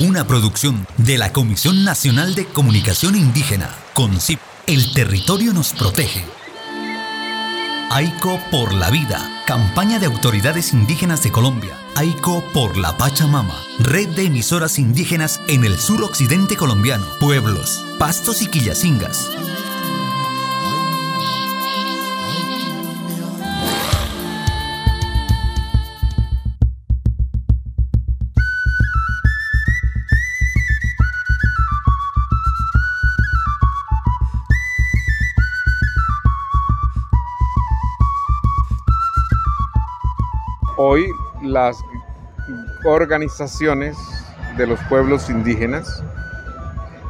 una producción de la Comisión Nacional de Comunicación Indígena, CONCIP. El territorio nos protege. AICO por la vida, campaña de autoridades indígenas de Colombia. AICO por la Pachamama, red de emisoras indígenas en el sur occidente colombiano, pueblos, pastos y quillacingas. Las organizaciones de los pueblos indígenas,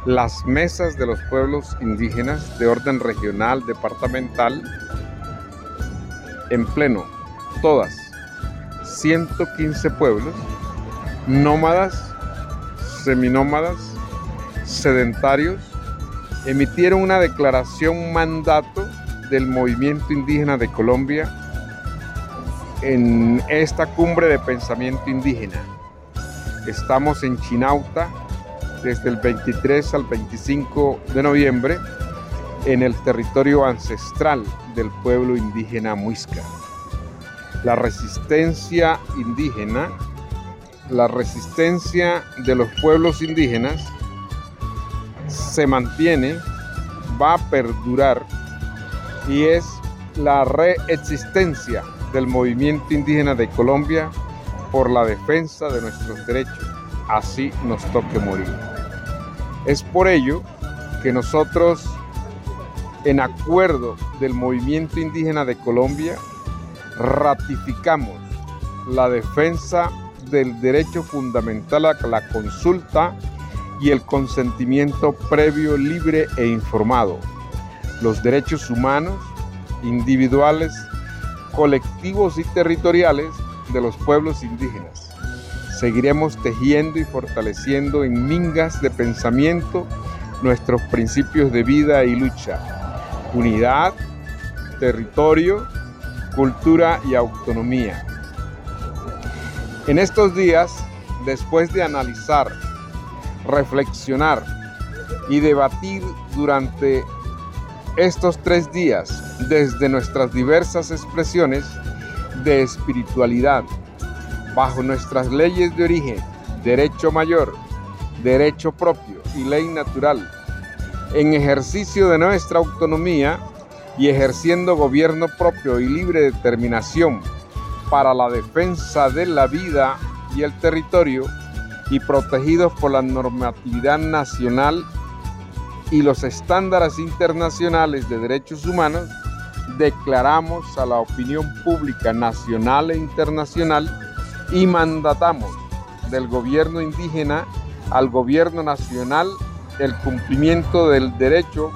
las mesas de los pueblos indígenas de orden regional, departamental, en pleno, todas, 115 pueblos, nómadas, seminómadas, sedentarios, emitieron una declaración, mandato del movimiento indígena de Colombia en esta cumbre de pensamiento indígena. Estamos en Chinauta desde el 23 al 25 de noviembre en el territorio ancestral del pueblo indígena Muisca. La resistencia indígena, la resistencia de los pueblos indígenas se mantiene, va a perdurar y es la reexistencia del movimiento indígena de Colombia por la defensa de nuestros derechos, así nos toque morir. Es por ello que nosotros, en acuerdo del movimiento indígena de Colombia, ratificamos la defensa del derecho fundamental a la consulta y el consentimiento previo, libre e informado, los derechos humanos, individuales colectivos y territoriales de los pueblos indígenas. Seguiremos tejiendo y fortaleciendo en mingas de pensamiento nuestros principios de vida y lucha. Unidad, territorio, cultura y autonomía. En estos días, después de analizar, reflexionar y debatir durante estos tres días desde nuestras diversas expresiones de espiritualidad, bajo nuestras leyes de origen, derecho mayor, derecho propio y ley natural, en ejercicio de nuestra autonomía y ejerciendo gobierno propio y libre determinación para la defensa de la vida y el territorio y protegidos por la normatividad nacional y los estándares internacionales de derechos humanos, declaramos a la opinión pública nacional e internacional y mandatamos del gobierno indígena al gobierno nacional el cumplimiento del derecho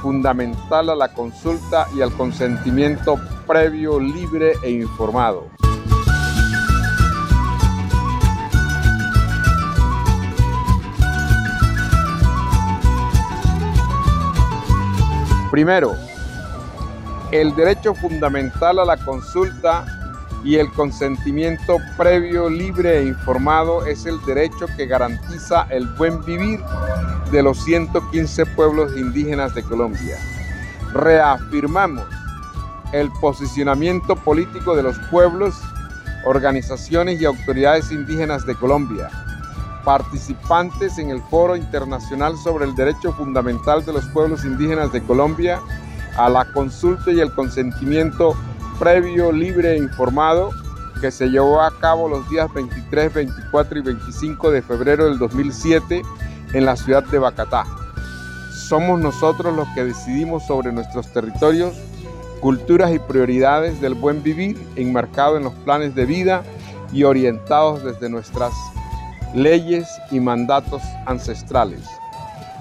fundamental a la consulta y al consentimiento previo, libre e informado. Primero, el derecho fundamental a la consulta y el consentimiento previo, libre e informado es el derecho que garantiza el buen vivir de los 115 pueblos indígenas de Colombia. Reafirmamos el posicionamiento político de los pueblos, organizaciones y autoridades indígenas de Colombia, participantes en el Foro Internacional sobre el Derecho Fundamental de los Pueblos Indígenas de Colombia a la consulta y el consentimiento previo, libre e informado que se llevó a cabo los días 23, 24 y 25 de febrero del 2007 en la ciudad de Bacatá. Somos nosotros los que decidimos sobre nuestros territorios, culturas y prioridades del buen vivir enmarcado en los planes de vida y orientados desde nuestras leyes y mandatos ancestrales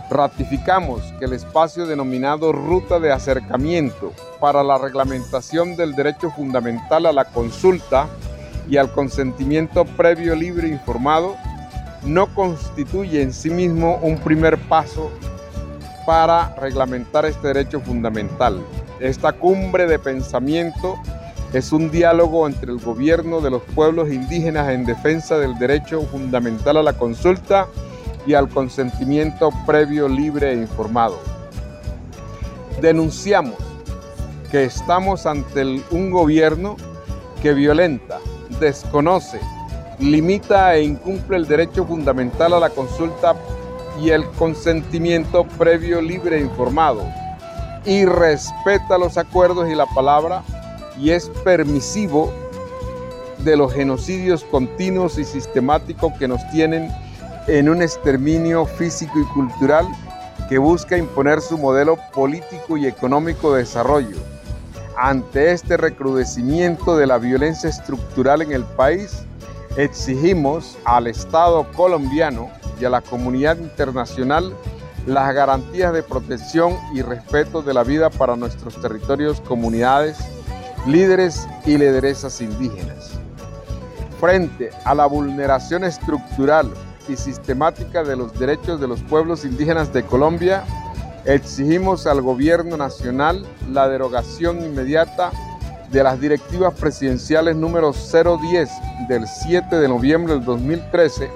ratificamos que el espacio denominado Ruta de Acercamiento para la reglamentación del derecho fundamental a la consulta y al consentimiento previo, libre e informado no constituye en sí mismo un primer paso para reglamentar este derecho fundamental. Esta cumbre de pensamiento es un diálogo entre el gobierno de los pueblos indígenas en defensa del derecho fundamental a la consulta y al consentimiento previo, libre e informado. Denunciamos que estamos ante un gobierno que violenta, desconoce, limita e incumple el derecho fundamental a la consulta y el consentimiento previo, libre e informado, y respeta los acuerdos y la palabra y es permisivo de los genocidios continuos y sistemáticos que nos tienen en un exterminio físico y cultural que busca imponer su modelo político y económico de desarrollo. Ante este recrudecimiento de la violencia estructural en el país, exigimos al Estado colombiano y a la comunidad internacional las garantías de protección y respeto de la vida para nuestros territorios, comunidades, líderes y lideresas indígenas. Frente a la vulneración estructural y sistemática de los derechos de los pueblos indígenas de Colombia, exigimos al gobierno nacional la derogación inmediata de las directivas presidenciales número 010 del 7 de noviembre del 2013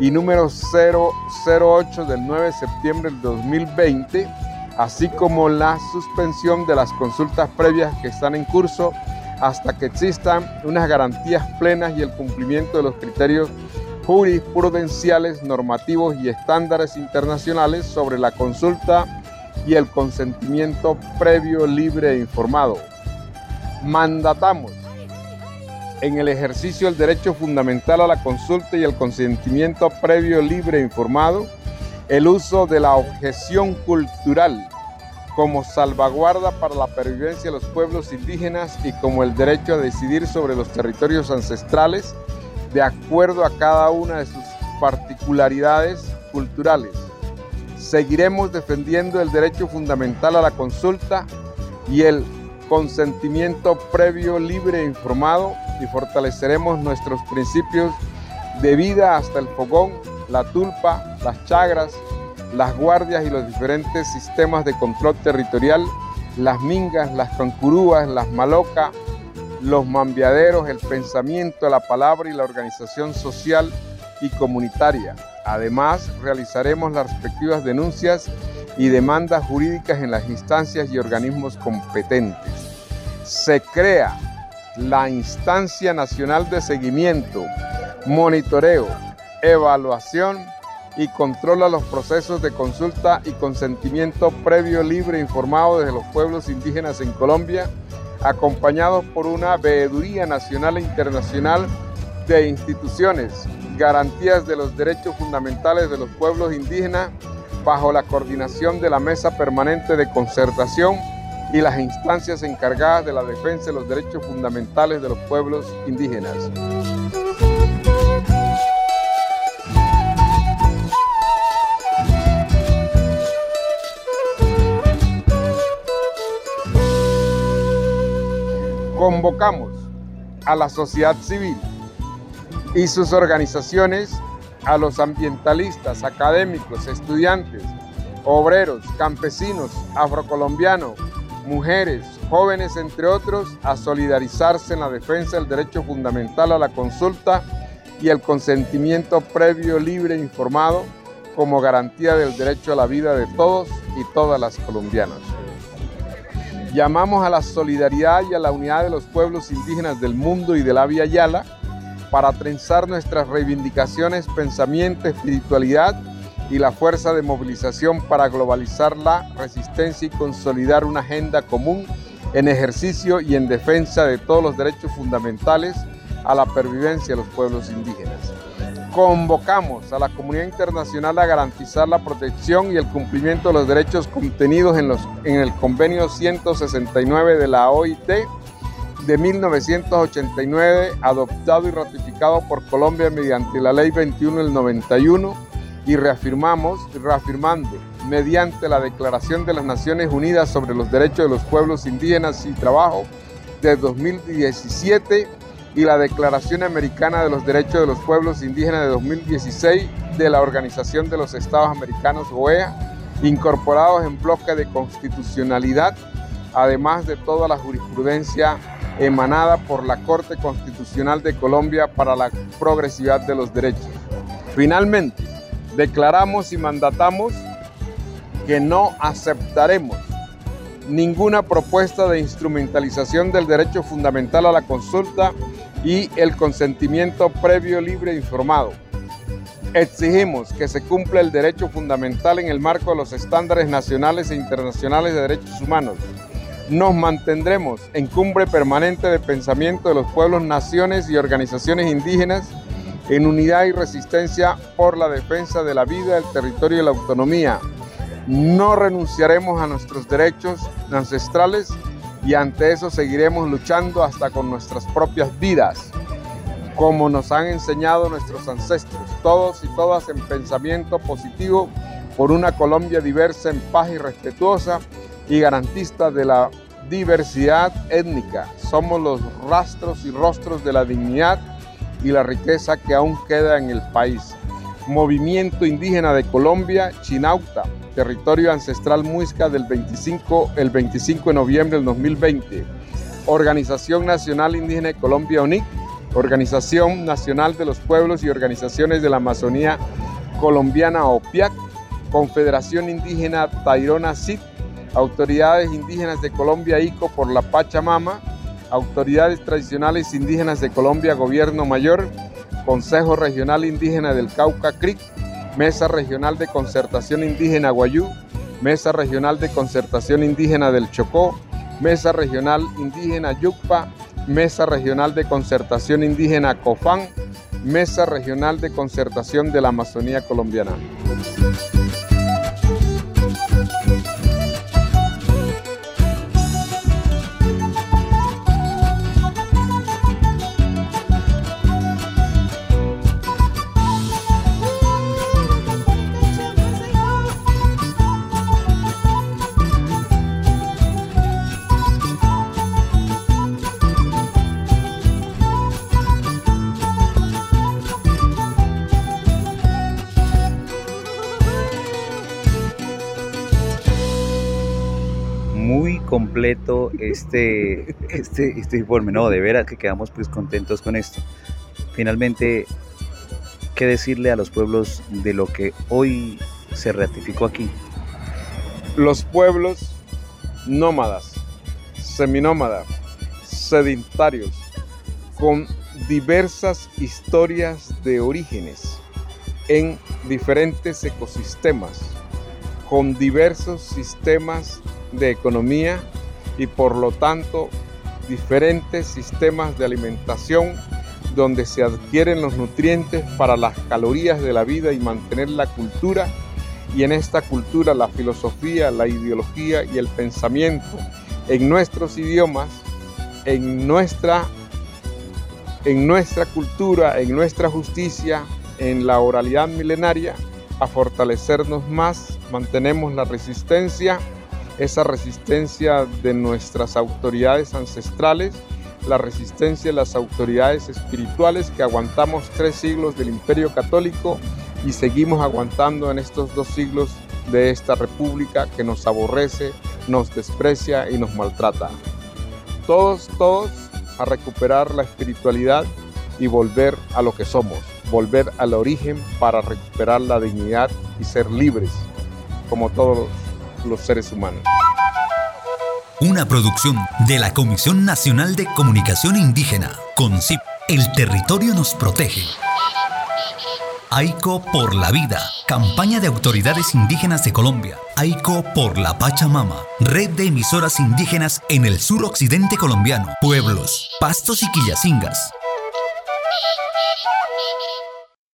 y número 008 del 9 de septiembre del 2020, así como la suspensión de las consultas previas que están en curso hasta que existan unas garantías plenas y el cumplimiento de los criterios jurisprudenciales, normativos y estándares internacionales sobre la consulta y el consentimiento previo, libre e informado. Mandatamos en el ejercicio del derecho fundamental a la consulta y el consentimiento previo, libre e informado, el uso de la objeción cultural como salvaguarda para la pervivencia de los pueblos indígenas y como el derecho a decidir sobre los territorios ancestrales de acuerdo a cada una de sus particularidades culturales. Seguiremos defendiendo el derecho fundamental a la consulta y el consentimiento previo, libre e informado y fortaleceremos nuestros principios de vida hasta el fogón, la tulpa, las chagras, las guardias y los diferentes sistemas de control territorial, las mingas, las cancurúas, las malocas, los mambiaderos, el pensamiento, la palabra y la organización social y comunitaria. Además, realizaremos las respectivas denuncias y demandas jurídicas en las instancias y organismos competentes. Se crea la Instancia Nacional de Seguimiento, Monitoreo, Evaluación y controla los procesos de consulta y consentimiento previo, libre e informado desde los pueblos indígenas en Colombia, acompañados por una veeduría nacional e internacional de instituciones, garantías de los derechos fundamentales de los pueblos indígenas bajo la coordinación de la Mesa Permanente de Concertación y las instancias encargadas de la defensa de los derechos fundamentales de los pueblos indígenas. Convocamos a la sociedad civil y sus organizaciones, a los ambientalistas, académicos, estudiantes, obreros, campesinos, afrocolombianos, mujeres, jóvenes, entre otros, a solidarizarse en la defensa del derecho fundamental a la consulta y el consentimiento previo, libre e informado como garantía del derecho a la vida de todos y todas las colombianas. Llamamos a la solidaridad y a la unidad de los pueblos indígenas del mundo y de la Via Yala para trenzar nuestras reivindicaciones, pensamiento, espiritualidad y la fuerza de movilización para globalizar la resistencia y consolidar una agenda común en ejercicio y en defensa de todos los derechos fundamentales a la pervivencia de los pueblos indígenas. Convocamos a la comunidad internacional a garantizar la protección y el cumplimiento de los derechos contenidos en, los, en el convenio 169 de la OIT de 1989, adoptado y ratificado por Colombia mediante la Ley 21 del 91 y reafirmamos, reafirmando mediante la Declaración de las Naciones Unidas sobre los Derechos de los Pueblos Indígenas y Trabajo de 2017 y la Declaración Americana de los Derechos de los Pueblos Indígenas de 2016 de la Organización de los Estados Americanos OEA, incorporados en bloque de constitucionalidad, además de toda la jurisprudencia emanada por la Corte Constitucional de Colombia para la progresividad de los derechos. Finalmente, Declaramos y mandatamos que no aceptaremos ninguna propuesta de instrumentalización del derecho fundamental a la consulta y el consentimiento previo, libre e informado. Exigimos que se cumpla el derecho fundamental en el marco de los estándares nacionales e internacionales de derechos humanos. Nos mantendremos en cumbre permanente de pensamiento de los pueblos, naciones y organizaciones indígenas en unidad y resistencia por la defensa de la vida, el territorio y la autonomía. No renunciaremos a nuestros derechos ancestrales y ante eso seguiremos luchando hasta con nuestras propias vidas, como nos han enseñado nuestros ancestros, todos y todas en pensamiento positivo por una Colombia diversa en paz y respetuosa y garantista de la diversidad étnica. Somos los rastros y rostros de la dignidad y la riqueza que aún queda en el país. Movimiento Indígena de Colombia, Chinauta, territorio ancestral muisca del 25, el 25 de noviembre del 2020. Organización Nacional Indígena de Colombia, ONIC, Organización Nacional de los Pueblos y Organizaciones de la Amazonía Colombiana, OPIAC, Confederación Indígena Tairona CIT, Autoridades Indígenas de Colombia, ICO por la Pachamama, Autoridades Tradicionales Indígenas de Colombia, Gobierno Mayor, Consejo Regional Indígena del Cauca CRIC, Mesa Regional de Concertación Indígena Guayú, Mesa Regional de Concertación Indígena del Chocó, Mesa Regional Indígena Yucpa, Mesa Regional de Concertación Indígena COFAN, Mesa Regional de Concertación de la Amazonía Colombiana. Completo este, este, este informe. No, de veras que quedamos pues contentos con esto. Finalmente, ¿qué decirle a los pueblos de lo que hoy se ratificó aquí? Los pueblos nómadas, seminómadas, sedentarios, con diversas historias de orígenes en diferentes ecosistemas, con diversos sistemas de economía y por lo tanto diferentes sistemas de alimentación donde se adquieren los nutrientes para las calorías de la vida y mantener la cultura. Y en esta cultura la filosofía, la ideología y el pensamiento en nuestros idiomas, en nuestra, en nuestra cultura, en nuestra justicia, en la oralidad milenaria, a fortalecernos más, mantenemos la resistencia esa resistencia de nuestras autoridades ancestrales, la resistencia de las autoridades espirituales que aguantamos tres siglos del imperio católico y seguimos aguantando en estos dos siglos de esta república que nos aborrece, nos desprecia y nos maltrata. Todos, todos a recuperar la espiritualidad y volver a lo que somos, volver al origen para recuperar la dignidad y ser libres como todos los seres humanos. Una producción de la Comisión Nacional de Comunicación Indígena, CONCIP. El territorio nos protege. AICO por la vida. Campaña de autoridades indígenas de Colombia. AICO por la Pachamama. Red de emisoras indígenas en el sur occidente colombiano. Pueblos, pastos y quillacingas.